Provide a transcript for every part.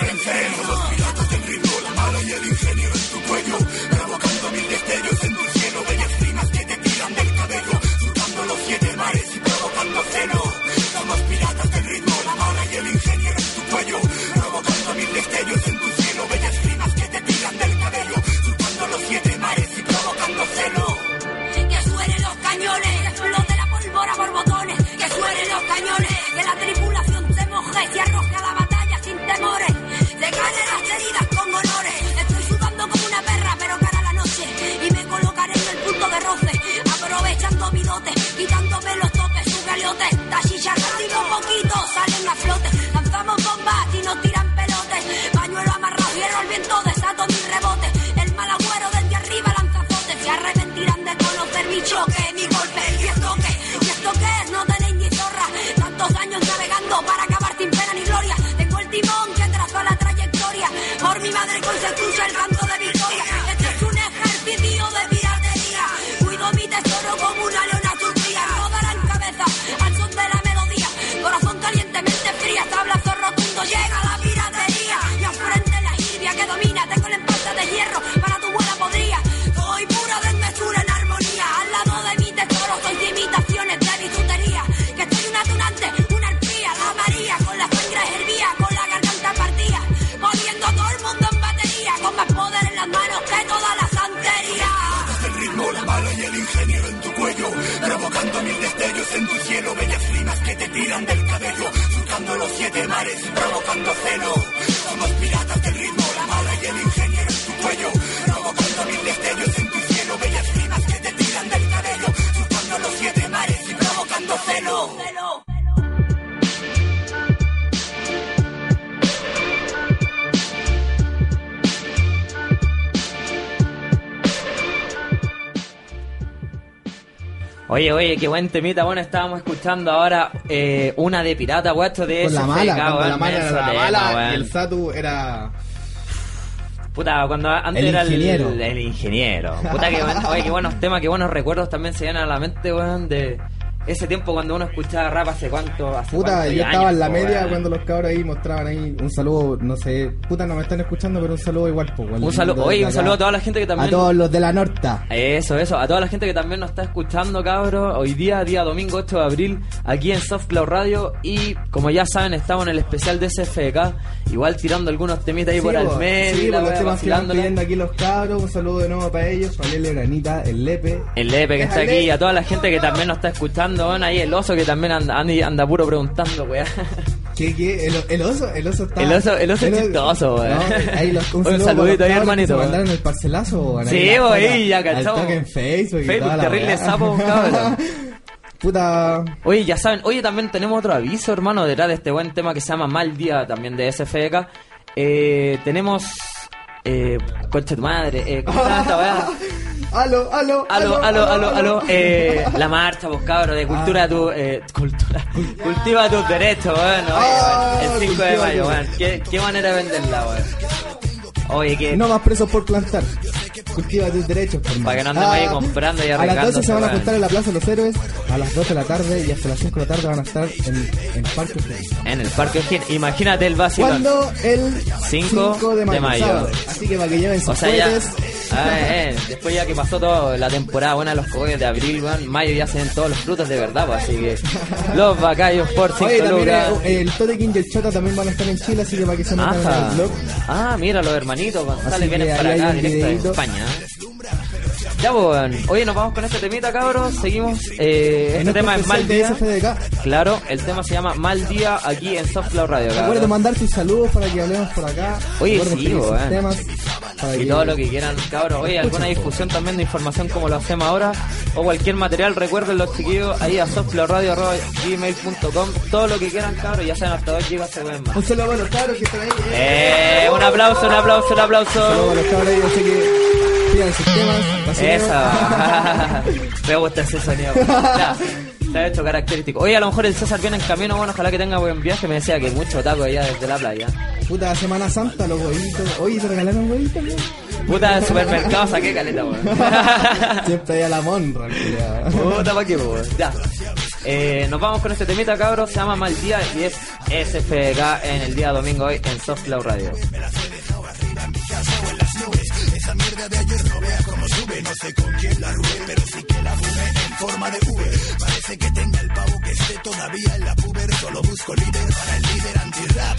Entangles Oye, oye, qué buen temita. Bueno, estábamos escuchando ahora eh, una de Pirata, pues, puesto de Con la mala, la mala, la mala weón. el Satu era... Puta, cuando antes era el- ingeniero. Puta, que, oye, qué buenos temas, qué buenos recuerdos también se llenan a la mente, weón, de, ese tiempo cuando uno escuchaba rap hace cuánto hace puta yo estaba en la media cuando los cabros ahí mostraban ahí un saludo no sé puta no me están escuchando pero un saludo igual po, un saludo oye un saludo a toda la gente que también a todos los de la norta. Eso eso a toda la gente que también nos está escuchando cabros hoy día día domingo 8 de abril aquí en Softcloud Radio y como ya saben estamos en el especial de SFK igual tirando algunos temitas ahí por el medio sí, aquí los cabros un saludo de nuevo para ellos para Granita el Lepe. El Lepe que está aquí y a toda la gente que también nos está escuchando preguntando, ahí el oso que también anda, anda puro preguntando, weá. ¿Qué, qué? El, el, oso, el oso está. El oso, el oso el, es chistoso, weón. No, ahí los un, saludito ahí, hermanito. Se mandaron el parcelazo, weón. Sí, weón, ya cachamos. en Facebook. Facebook, terrible sapo, cabrón. Puta. Oye, ya saben, oye, también tenemos otro aviso, hermano, detrás de este buen tema que se llama Mal Día, también de SFK. Eh, tenemos. Eh, coche tu madre, eh, ¿cómo está esta weá? Aló, aló, Aló, aló, aló, aló, eh, la marcha, pues cabros, de cultura Ah. tu, eh, cultura, cultiva tus derechos, bueno, oye, Ah, weón, el 5 de mayo, weón, ¿Qué, qué manera de venderla, weón. Oye, que No más presos por plantar. Cultiva tus derechos, por Para que no andemos ahí comprando y A las 12 se van a juntar en la Plaza de los Héroes. A las 2 de la tarde y hasta las 5 de la tarde van a estar en, en Parque O'Higgins. en el Parque O'Higgins, imagínate el vacilón. ¿Cuándo? El 5 5 de mayo. de mayo. sábado. Así que para que lleven sus O sea, ya. cohetes. Ah, eh, después ya que pasó toda la temporada buena de los cohetes de abril, weón, mayo ya se ven todos los frutos de verdad, pues, así que los bacallos por 5 Oye, también lucas. eh, el Tote King y el Chota también van a estar en Chile, así que para que se metan en el blog. Ah, mira, los hermanitos González vienen para acá, directo de. España. Ya, pues, oye, nos vamos con este temita, cabros. Seguimos. Eh, este tema es Mal Día. Claro, el tema se llama Mal Día aquí en Softcloud Radio, Recuerda cabros. mandar tus saludos para que hablemos por acá. Oye, Recuerden sí, sus weón. temas Y todo lo que quieran, cabros. Oye, alguna difusión también de información como lo hacemos ahora. O cualquier material, recuerden los chiquillos ahí a softcloudradio.gmail.com. Todo lo que quieran, cabros. Ya saben, hasta 2 gigas se pueden más. Un saludo para los cabros que están ahí. Eh, un aplauso, un aplauso, un Un saludo aplauso. para los cabros así que pidan sus temas. Esa. Me gusta ese sonido. Ya, se ha hecho característico. Oye, a lo mejor el César viene en camino, bueno, ojalá que tenga buen viaje. Me decía que mucho taco allá desde la playa. Puta Semana Santa, los huevitos. Oye, ¿te regalaron huevitos? Puta, del supermercado saqué caleta, weón. Siempre hay a la monra. Puta, pa' qué, weón. Ya. Eh, nos vamos con este temita, cabros. Se llama Mal Día y es SFK en el día domingo hoy en Soft Cloud Radio. Esa mierda de ayer no vea cómo sube, no sé con quién la rube, pero sí que la fume en forma de V. Parece que tenga el pavo que esté todavía en la puber, solo busco líder para el líder anti-rap,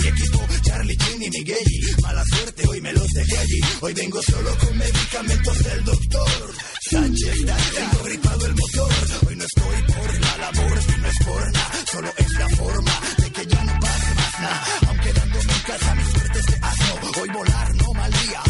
mi equipo Charlie, Chin y Miguel, mala suerte, hoy me los dejé allí. Hoy vengo solo con medicamentos del doctor. Sánchez, tengo gripado el motor. Hoy no estoy por la labor, no es por nada, solo es la forma de que ya no pase más nada. Aunque dándome en casa, mi suerte es de asno. Hoy volar, no mal día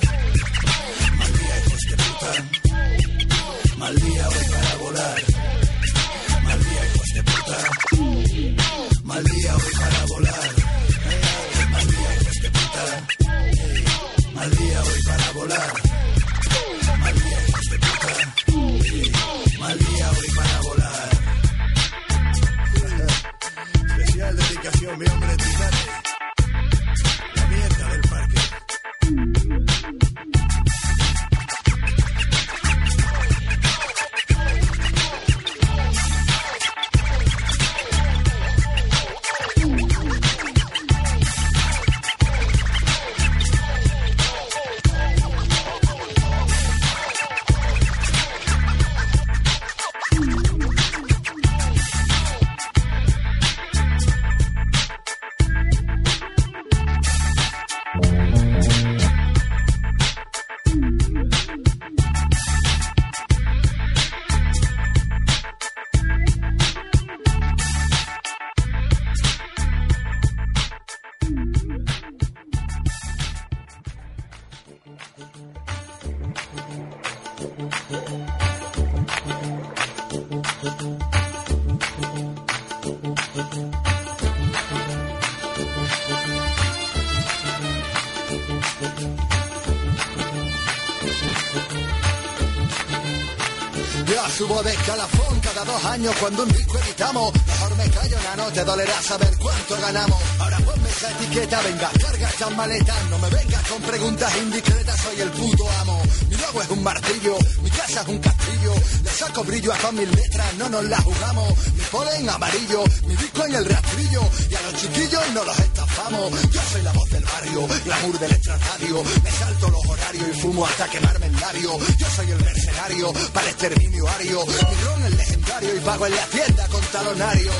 cuando un disco editamos. Mejor me callo, no te dolerá saber cuánto ganamos. Ahora ponme esa etiqueta, venga, carga estas maletas. No me vengas con preguntas indiscretas, soy el puto amo. Mi logo es un martillo, mi casa es un castillo. Le saco brillo a todas mis letras, no nos la jugamos. Mi polen amarillo, mi disco en el rastrillo. Y a los chiquillos no los estafamos. Yo soy la voz del barrio, glamour del extrarradio. Me salto los horarios y fumo hasta quemarme el labio. Yo soy el mercenario para exterminio ario. Mi ron es legendario y pago en la tienda con talonario.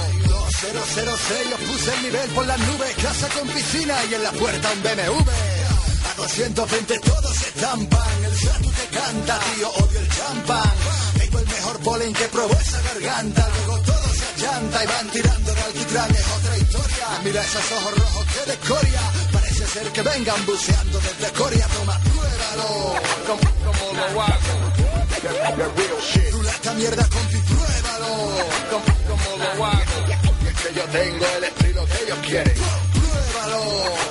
2006 os puse el nivel por las nubes, casa con piscina y en la puerta un BMW. A 220 todos se estampan, el Satu te canta, tío, odio el champán. Tengo el mejor polen que probó esa garganta, luego llanta y van tirando de alquitrán, es otra historia. Mira esos ojos rojos que de escoria, parece ser que vengan buceando desde Coria, toma, pruébalo. Como, lo hago. Esta mierda, compi, pruébalo. Como, lo hago. Es que yo tengo el estilo que ellos quieren. Pruébalo.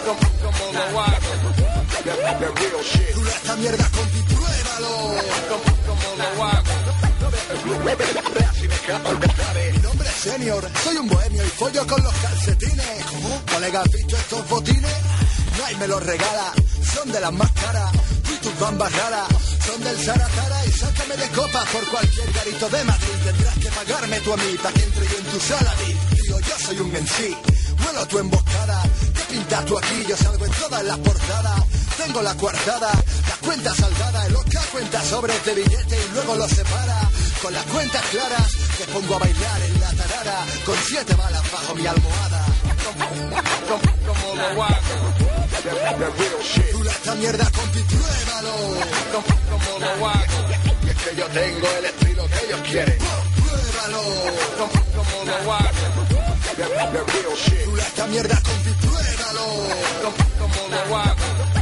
Como, como lo. Tú esta mierda, compi, pruébalo. Como, como lo hago. Mi nombre es Senior, soy un bohemio y follo con los calcetines. Colega, ¿has visto estos botines? No hay me los regala, son de las más caras. Y tus bambas raras, son del Saratara y sácame de copas por cualquier garito de Madrid. Tendrás que pagarme tu a mí para que entre yo en tu sala. Tío, yo soy un en sí, vuelo tu emboscada. ¿Qué pintas tú aquí? Yo salgo en todas las portadas. Tengo la coartada, la cuenta saldada, el Oscar cuenta sobres de billete y luego los separa. Con las cuentas claras, te pongo a bailar en la tarara, con siete balas bajo mi almohada. Tú esta mierda, compi, pruébalo. Como lo hago. Es que yo tengo el estilo que ellos quieren. Pruébalo. Como lo hago. Tú esta mierda, compi, pruébalo. Como lo hago.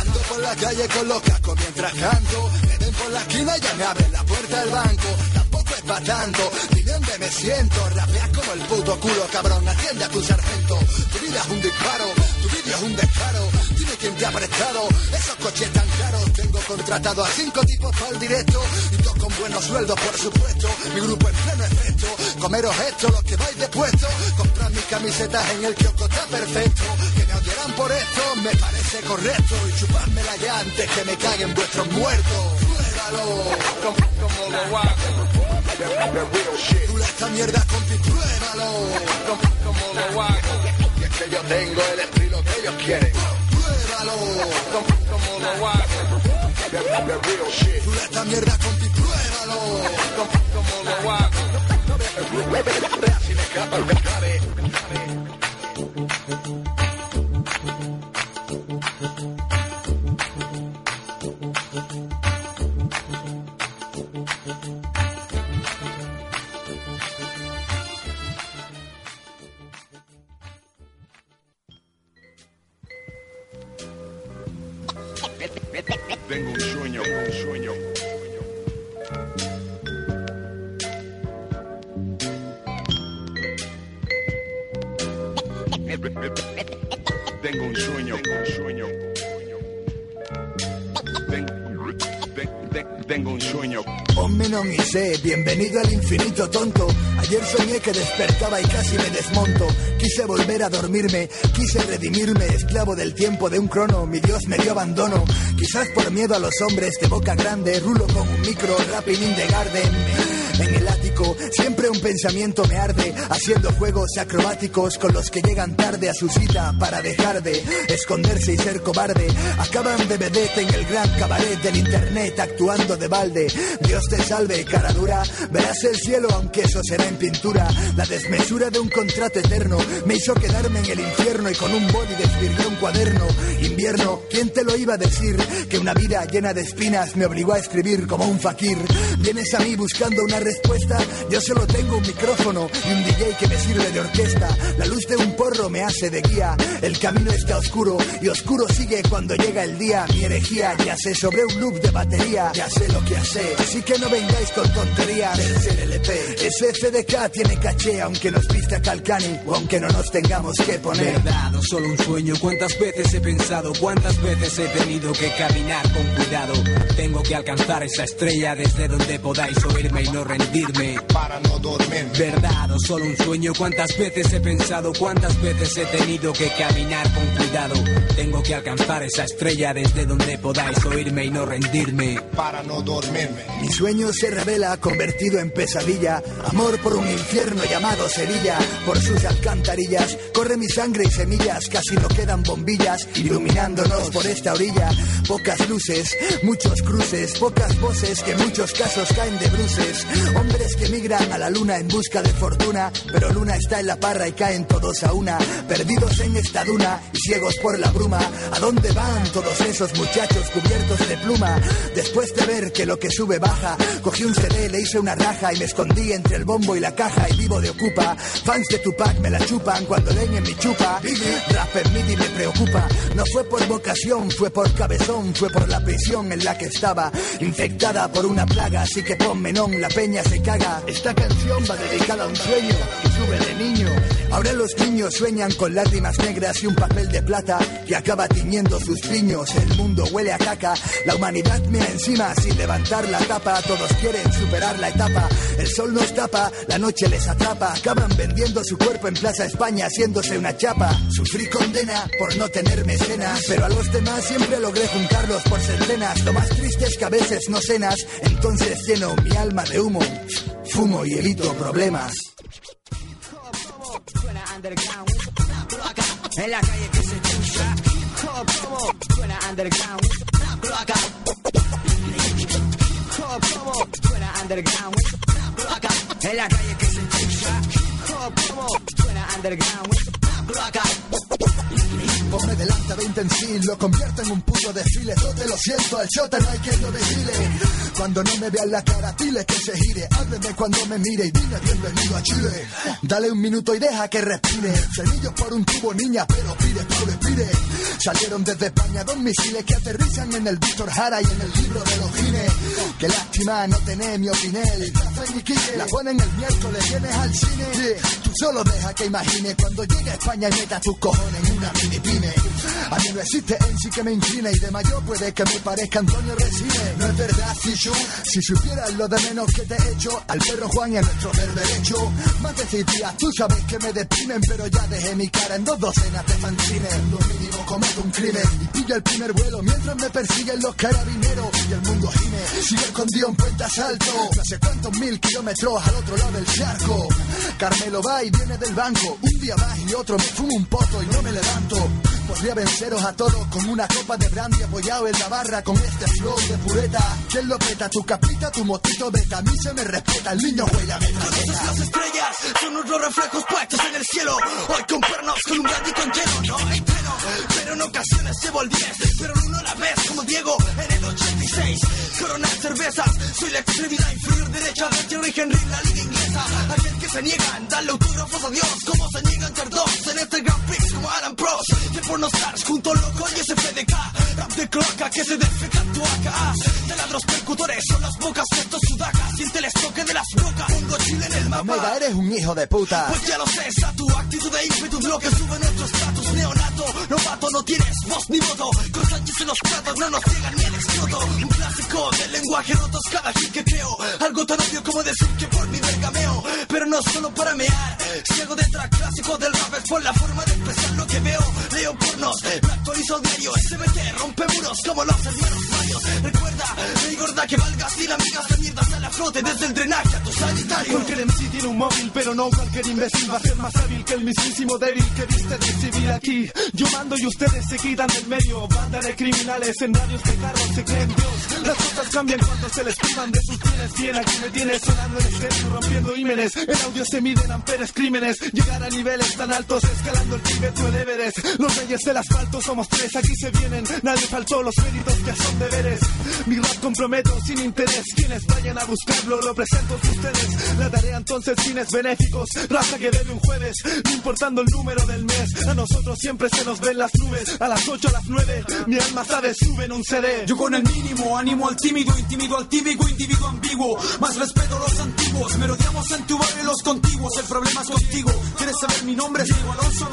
Ando por la calle con los cascos mientras canto. Me ven por la esquina y ya me abren la puerta del banco. Es para tanto. Dime dónde me siento. Rapeas como el puto culo, cabrón. Atiende a tu sargento. Tu vida es un disparo. Tu vídeo es un descaro. Dime quién te ha prestado. Esos coches tan caros. Tengo contratado a cinco tipos para el directo. Y todos con buenos sueldos, por supuesto. Mi grupo en pleno efecto. Comeros esto, los que vais de puesto. Comprar mis camisetas en el kiosco está perfecto. Que me odiarán por esto, me parece correcto. Y chupármela ya antes que me caguen vuestros muertos. Pruébalo. Como, como hago. Tú esta mierda, compi, pruébalo. Como, lo hago. Y es que yo tengo el estilo que ellos quieren. Pruébalo. Como, lo hago. Tú esta mierda, compi, pruébalo. Como, como lo hago. Así me escapa el Tengo un sueño, un sueño. Tengo un sueño, un sueño. Ten- ten- ten- Tengo un sueño. Hombre no mi sé, bienvenido al infinito tonto. Ayer soñé que despertaba y casi me desmonto. Quise volver a dormirme, quise redimirme, esclavo del tiempo de un crono. Mi Dios me dio abandono. Quizás por miedo a los hombres de boca grande, rulo con un micro, rapping in the garden. En el ático, siempre un pensamiento me arde, haciendo juegos acrobáticos con los que llegan tarde a su cita para dejar de esconderse y ser cobarde. Acaban de vedette en el gran cabaret del internet, actuando de balde. Dios te salve, cara dura, verás el cielo aunque eso será en pintura. La desmesura de un contrato eterno me hizo quedarme en el infierno y con un boli desvirgué un cuaderno. ¿Quién te lo iba a decir? Que una vida llena de espinas me obligó a escribir como un fakir. Vienes a mí buscando una respuesta? Yo solo tengo un micrófono y un DJ que me sirve de orquesta. La luz de un porro me hace de guía. El camino está oscuro y oscuro sigue cuando llega el día. Mi herejía ya sé sobre un loop de batería. Ya sé lo que hace, así que no vengáis con tonterías. El LP, ese tiene caché, aunque nos viste a Calcani o aunque no nos tengamos que poner. Verdad solo un sueño, cuántas veces he pensado, cuántas veces he tenido que caminar con cuidado. Tengo que alcanzar esa estrella desde donde podáis oírme y no rendirme. Para no dormir. Verdad o solo un sueño, cuántas veces he pensado, cuántas veces he tenido que caminar con cuidado. Tengo que alcanzar esa estrella desde donde podáis oírme y no rendirme. Para no dormirme. Mi sueño se revela convertido en pesadilla. Amor por un infierno llamado Sevilla. Por sus alcantarillas corre mi sangre y semillas. Casi no quedan bombillas iluminándonos por esta orilla. Pocas luces, muchos cruces, pocas voces que en muchos casos caen de bruces. Hombres que migran a la luna en busca de fortuna. Pero luna está en la parra y caen todos a una. Perdidos en esta duna y ciegos por la bruma. ¿A dónde van todos esos muchachos cubiertos de pluma? Después de ver que lo que sube baja, cogí un CD, le hice una raja y me escondí entre el bombo y la caja y vivo de ocupa. Fans de Tupac me la chupan cuando leen en mi chupa. Rap en MIDI me preocupa. No fue por vocación, fue por cabezón, fue por la prisión en la que estaba. Infectada por una plaga, así que pon menón, la peña se caga. Esta canción va dedicada a un sueño que sube de niño. Ahora los niños sueñan con lágrimas negras y un papel de plata que acaba tiñendo sus piños. El mundo huele a caca, la humanidad mira encima sin levantar la tapa. Todos quieren superar la etapa. El sol nos tapa, la noche les atrapa. Acaban vendiendo su cuerpo en Plaza España, haciéndose una chapa. Sufrí condena por no tener pero a los demás siempre logré juntarlos por centenas. Lo más triste es que a veces no cenas, entonces lleno mi alma de humo. Fumo y evito problemas. En la calle que se escucha suena underground. Suena underground. En la calle que se escucha suena underground. Ponme delante 20 en sí, lo convierto en un puto desfile. Todo lo siento, al shota no hay quien lo vigile. Cuando no me vean la cara, dile que se gire. Hábleme cuando me mire y dile bienvenido a Chile. Dale un minuto y deja que respire. Semillos por un tubo, niña, pero pide, pide, pide. Salieron desde España dos misiles que aterrizan en el Víctor Jara y en el libro de los Gines. Qué lástima no tener mi opinel. La ponen el miércoles, vienes al cine. Tú solo deja que imagine cuando llegue a España y meta tus cojones en una mini existe en sí que me incline y de mayor puede que me parezca Antonio Resine. No es verdad, si yo, si supieras lo de menos que te he hecho al perro Juan y a nuestro del derecho. Más de días, tú sabes que me deprimen, pero ya dejé mi cara en dos docenas de fanzines. Lo mínimo cometo un crimen y pillo el primer vuelo mientras me persiguen los carabineros y el mundo gime. Sigo escondido en Puente Asalto, no sé cuántos mil kilómetros al otro lado del charco. Carmelo va y viene del banco, un día más y otro me fumo un poto y no me levanto. Podría venceros a todos con una copa de brandy apoyado en la barra con este flow de pureta. ¿Quién lo peta? Tu capita, tu motito beta. A mí se me respeta, el niño huella metralleta. Las estrellas son unos reflejos puestos en el cielo. Hoy con pernos, con un brandy con hielo. No hay freno, pero en ocasiones llevo el 10. Pero uno a la vez, como Diego en el 86. Coronar cervezas, soy la extremidad inferior derecha de Thierry Henry, la liga inglesa. Aquel que se niega, darle autógrafos a Dios. Como se niegan ser dos en este Grand Prix como Alan Prost. Estar junto loco y ese PDK. Rap de cloaca que se defeca en tu acá. Taladros percutores son las bocas de estos sudacas. Siente el estoque de las brocas. Chile en el mapa. Eres un hijo de puta. Pues ya lo sé, esa tu actitud de ímpetu lo que sube nuestro estatus neonato. Novato, no tienes voz ni voto. Con Sánchez en los platos no nos llegan ni el escroto. Un clásico del lenguaje rotos cada hit que creo. Algo tan obvio como decir que por mi vergameo. Pero no solo para mear. Si hago de track clásico del rap es por la forma de expresar lo que veo. Leo pornos, me actualizo diario. SBT rompe muros como los hermanos Mario. Recuerda, mi gorda que valgas sin amigas de mierdas a la flote desde el drenaje a tu sanitario. Cualquier MC tiene un móvil, pero no cualquier imbécil va a ser más hábil que el mismísimo débil que viste de civil aquí. Yo mando y ustedes se quitan del medio. Banda de criminales en radios de carros se creen Dios. Las cosas cambian cuando se les privan de sus bienes. Bien, aquí me tienes sonando en estéreo, rompiendo ímenes. En audio se miden amperes crímenes. Llegar a niveles tan altos, escalando el Tíbet o el Everest. Los reyes del asfalto somos tres, aquí se vienen. Nadie faltó los méritos que son deberes. Mi rap comprometo sin interés. Quienes vayan a buscar pueblo lo presento a ustedes. Entonces fines benéficos, raza que debe un jueves, no importando el número del mes. A nosotros siempre se nos ven las nubes, a las 8 a las 9, mi alma sabe, sube en un CD. Yo con el mínimo animo al tímido, intimido al típico, individuo ambiguo. Más respeto a los antiguos, merodeamos en tu barrio los contiguos. El problema es contigo. ¿Quieres saber mi nombre? Diego Alonso.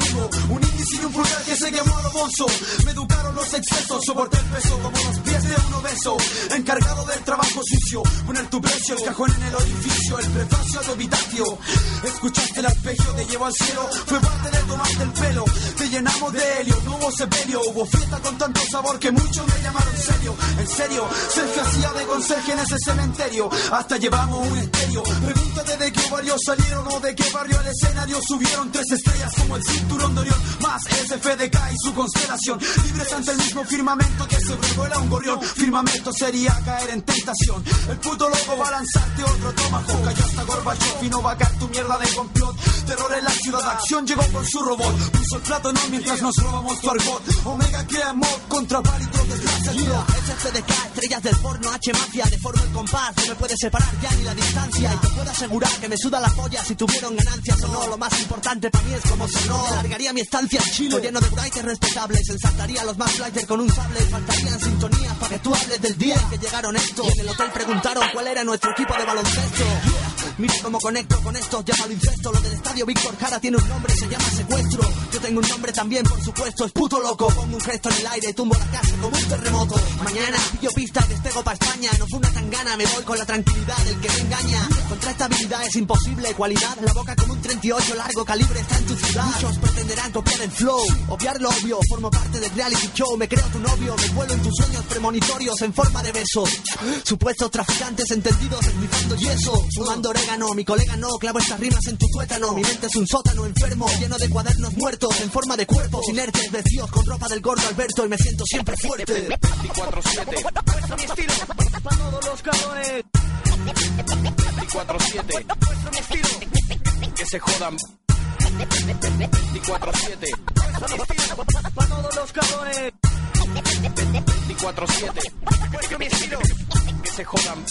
Un índice y un pulgar que se quemó a lo bonzo. Me educaron los excesos, soporté el peso como los pies de un obeso. Encargado del trabajo sucio, poner tu precio, el cajón en el orificio, el prefacio Escuchaste el arpegio, te llevo al cielo. Fue parte de tomarte el pelo. Te llenamos de helio, no hubo sepelio. Hubo fiesta con tanto sabor que muchos me llamaron serio. En serio, Sergio hacía de conserje en ese cementerio. Hasta llevamos un estéreo. Pregúntate de qué barrio salieron o de qué barrio al escenario subieron tres estrellas como el cinturón de Orión. Más SFDK y su constelación. Libres ante el mismo firmamento que se revuela un gorrión. Firmamento sería caer en tentación. El puto loco va a lanzarte otro toma Cayó hasta Gorbachev y no va a caer tu mierda de complot. Terror en la ciudad acción llegó con su robot. Puso el plato no mientras nos robamos tu argot. Omega crea mod contra palitos desgracia. Yeah, SFDK, estrellas del porno, H mafia, deformo el compás, no me puede separar ya ni la distancia. Y te puedo asegurar que me suda la polla si tuvieron ganancias o no. Lo más importante para mí es como sonó. Largaría mi estancia en lleno de buraites respetables. Ensaltaría a los más flyers con un sable. Faltarían sintonías para que tú hables del día en que llegaron estos. Y en el hotel preguntaron cuál era nuestro equipo de baloncesto. Mira cómo conecto con esto, llámalo incesto. Lo del estadio Víctor Jara tiene un nombre, se llama secuestro. Yo tengo un nombre también, por supuesto, es puto loco. Pongo un gesto en el aire y tumbo la casa como un terremoto. Mañana pillo pista y despego pa' España. No fue una tangana, me voy con la tranquilidad del que me engaña. Contra esta habilidad es imposible, cualidad. La boca como un 38 largo calibre está en tu ciudad. Muchos pretenderán copiar el flow, obviar lo obvio. Formo parte del reality show, me creo tu novio. Me vuelo en tus sueños premonitorios en forma de besos. Supuestos traficantes entendidos esnifando yeso. Orégano, mi colega no. Clavo estas rimas en tu tuétano. Mi mente es un sótano enfermo, lleno de cuadernos muertos. En forma de cuerpos inertes, vestidos con ropa del gordo Alberto. Y me siento siempre fuerte. 24-7. mi estilo, para todos los cabrones. 24-7. mi estilo. Que se jodan. 24-7. Para todos los cabrones. 24-7. mi estilo. Que se jodan.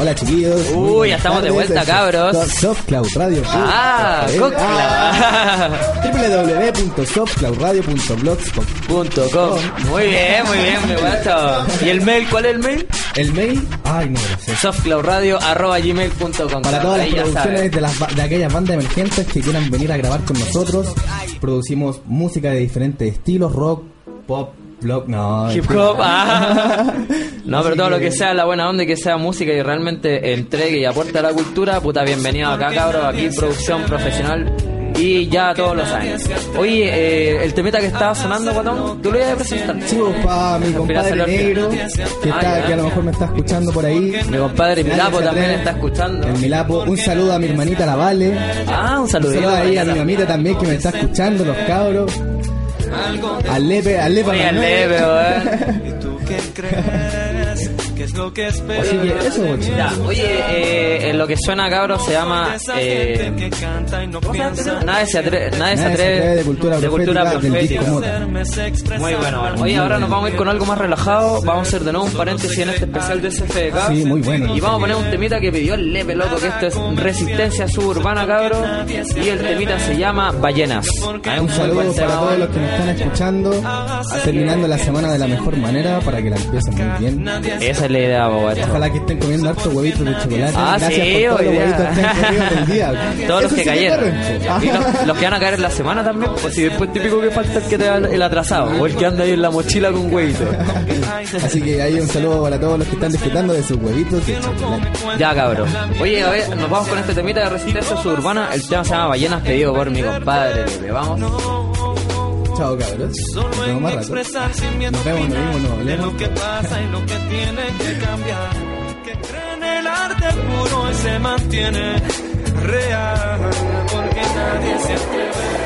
Hola chiquillos. Uy, ya estamos de vuelta, cabros. Soft- Soft Cloud Radio. Ah, ah, www.softcloudradio.blogspot Punto com. Muy bien, muy bien, me gusta. ¿Y el mail? ¿Cuál es el mail? El mail, ay no lo sé. softcloudradio.gmail.com Para todas las producciones de, las, de aquellas bandas emergentes que quieran venir a grabar con nosotros, producimos música de diferentes estilos, rock, pop, block, no. Hip hop, ah. No, pero todo lo que sea la buena onda y que sea música y realmente entregue y aporte a la cultura, puta, bienvenido acá, cabros. Aquí producción profesional y ya todos lo saben. Oye, eh, el temita que estaba sonando, Guatón, tú lo ibas a presentar. Sí, pues, pa' mi compadre negro, que, Ah, está, que a lo mejor me está escuchando por ahí. Mi compadre Milapo también está escuchando. El Milapo, un saludo a mi hermanita La Vale. Ah, un Un saludito. saludo ahí a mi mamita también que me está escuchando, los cabros. Al Lepe, al Lepe. Oye, al Manuel. Lepe, weón. ¿Qué crees? Así que eso. Ya, oye, eh, lo que suena, cabros, se llama... Eh. Nadie se atreve, nadie se atreve, de cultura de cultura profética del disco profética. Muy bueno, bueno. Oye, ahora nos vamos a ir con algo más relajado. Vamos a hacer de nuevo un paréntesis en este especial de SFDK. Sí, muy bueno. Y vamos a poner un temita que pidió el Lepe, loco, que esto es Resistencia Suburbana, cabros. Y el temita se llama Ballenas. Ah, Un saludo para tema. todos los que nos están escuchando, terminando la semana de la mejor manera para que la empiecen muy bien. Esa es la idea. Ojalá que estén comiendo hartos huevitos de chocolate. Ah, Gracias sí, por todos los huevitos que del día. Todos los que cayeron. Y los, los que van a caer en la semana también. Pues si después típico que falta el que te da el atrasado. O el que anda ahí en la mochila con huevito. Así que ahí un saludo para todos los que están disfrutando de sus huevitos de chocolate. Ya, cabrón. Oye, a ver, nos vamos con este temita de resistencia suburbana. El tema se llama Ballenas, pedido por mi compadre. Lepe. Vamos. Chao cabros. Nos vemos, nos vimos, nos de lo que pasa y lo que tiene que cambiar. Que cree en el arte puro y se mantiene real. Porque nadie se atreve.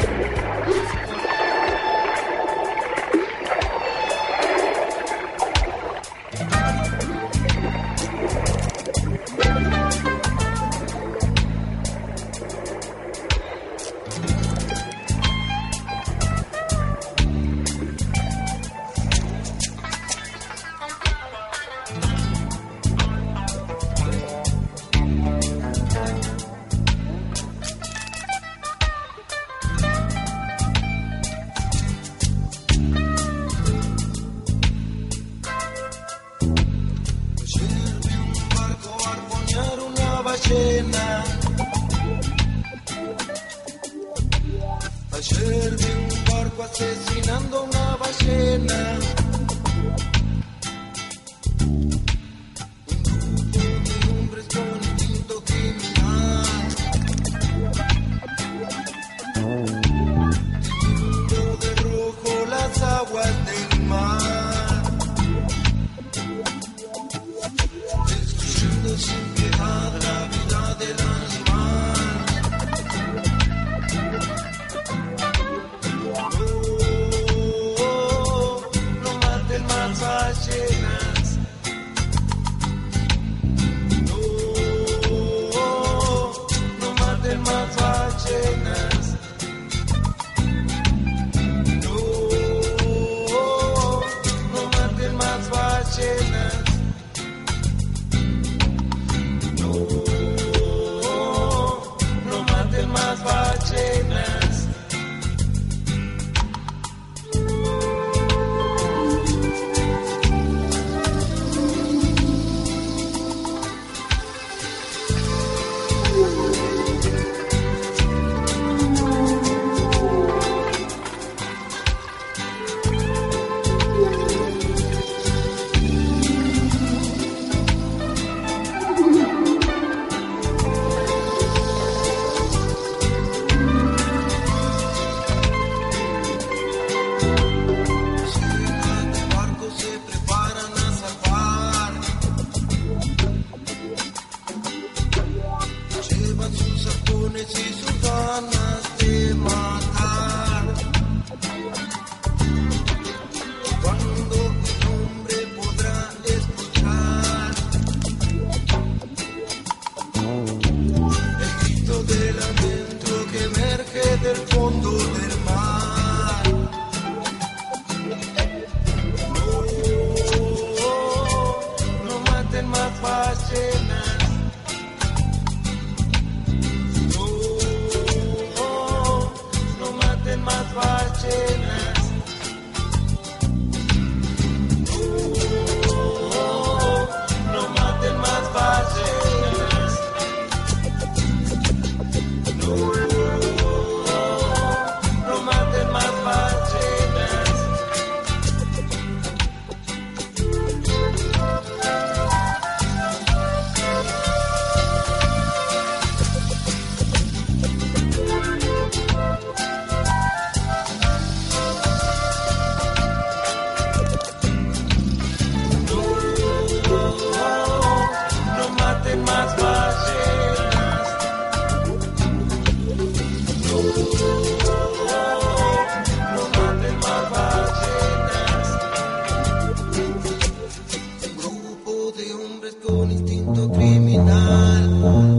Instinto criminal.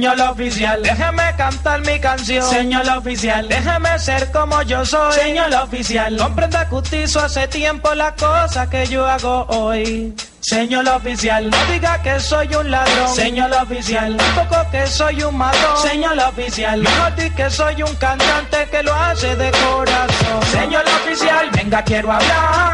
Señor oficial, déjeme cantar mi canción. Señor oficial, déjeme ser como yo soy. Señor oficial, comprenda que usted hizo hace tiempo la cosa que yo hago hoy. Señor oficial, no diga que soy un ladrón. Señor oficial, tampoco que soy un matón. Señor oficial, mejor di que soy un cantante que lo hace de corazón. Señor oficial, venga, quiero hablarle,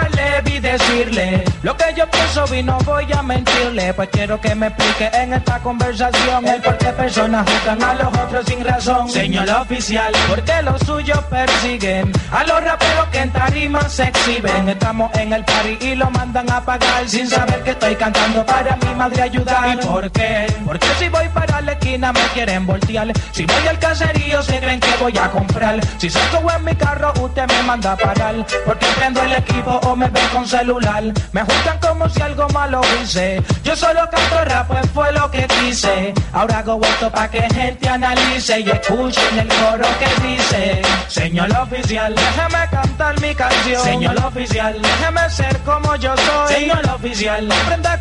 vi decirle lo que yo pienso y no voy a mentirle. Pues quiero que me explique en esta conversación el por qué personas juzgan a los otros sin razón. Señor oficial, porque los suyos persiguen a los raperos que en tarima se exhiben. Estamos en el party y lo mandan a pagar sin saber que estoy cantando para mi madre ayudar. ¿Y por qué? Porque si voy para la esquina me quieren voltear. Si voy al caserío se creen que voy a comprar. Si salgo en mi carro usted me manda a parar. Porque prendo el equipo o me ven con celular. Me juzgan como si algo malo hice. Yo solo canto rap, pues fue lo que quise. Ahora hago esto para que gente analice y escuchen el coro que dice. Señor oficial, déjeme cantar mi canción. Señor oficial, déjeme ser como yo soy. Señor oficial,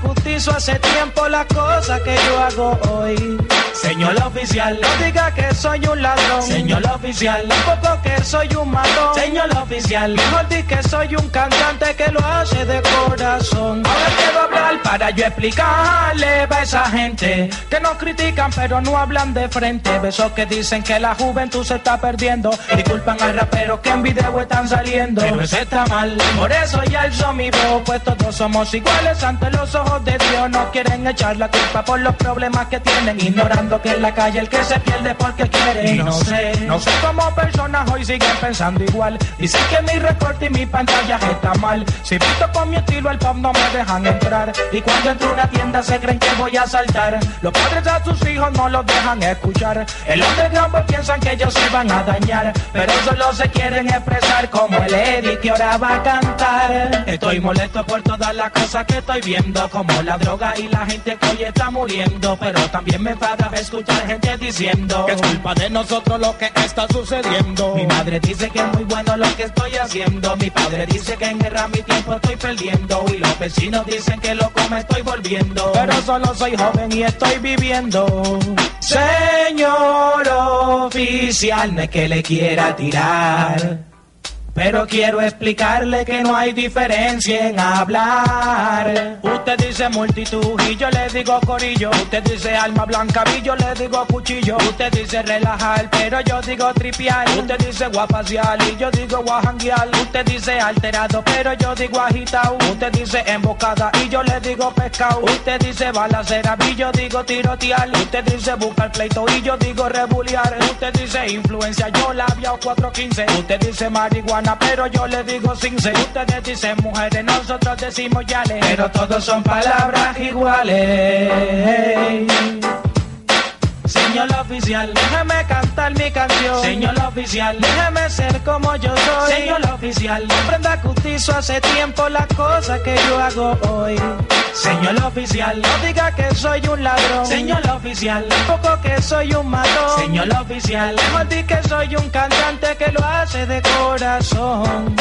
usted hizo hace tiempo las cosas que yo hago hoy. Señor oficial, no diga que soy un ladrón. Señor oficial, tampoco que soy un matón. Señor oficial, mejor di que soy un cantante que lo hace de corazón. Ahora quiero hablar para yo explicarle a esa gente que nos critican pero no hablan de frente. Besos que dicen que la juventud se está perdiendo. Disculpan al rapero que en video están saliendo. Pero eso está mal, por eso ya alzo mi voz. Pues todos somos iguales ante los ojos de Dios. No quieren echar la culpa por los problemas que tienen, ignorando que en la calle el que se pierde porque quiere. Y no sé, no sé cómo personas hoy siguen pensando igual. Dicen que mi recorte y mi pantalla está mal. Si visto con mi estilo, el pop no me dejan entrar. Y cuando entro a una tienda se creen que voy a saltar. Los padres a sus hijos no los dejan escuchar. El underground pues piensan que ellos se van a dañar. Pero solo se quieren expresar como el Eddie que ahora va a cantar. Estoy molesto por todas las cosas que estoy viendo. Como la droga y la gente que hoy está muriendo. Pero también me enfada escuchar gente diciendo que es culpa de nosotros lo que está sucediendo. Mi madre dice que es muy bueno lo que estoy haciendo. Mi padre dice que en guerra mi tiempo estoy perdiendo. Y los vecinos dicen que loco me estoy volviendo. Pero solo soy joven y estoy viviendo. Señor oficial, no es que le quiera tirar. Pero quiero explicarle que no hay diferencia en hablar. Usted dice multitud y yo le digo corillo. Usted dice alma blanca y yo le digo cuchillo. Usted dice relajar, pero yo digo tripiar. Usted dice guapacial y yo digo guajanguear. Usted dice alterado, pero yo digo agitado. Usted dice embocada y yo le digo pescado. Usted dice balacera y yo digo tirotear. Usted dice buscar pleito y yo digo rebuliar. Usted dice influencia, yo la o 415. Usted dice marihuana pero yo le digo sin ser. Ustedes dicen mujeres, nosotros decimos yale. Pero todos son palabras iguales. Señor oficial, déjeme cantar mi canción. Señor oficial, déjeme ser como yo soy. Señor oficial, usted hizo hace tiempo las cosas que yo hago hoy. Señor oficial, no diga que soy un ladrón. Señor oficial, tampoco que soy un matón. Señor oficial, mejor di que soy un cantante que lo hace de corazón.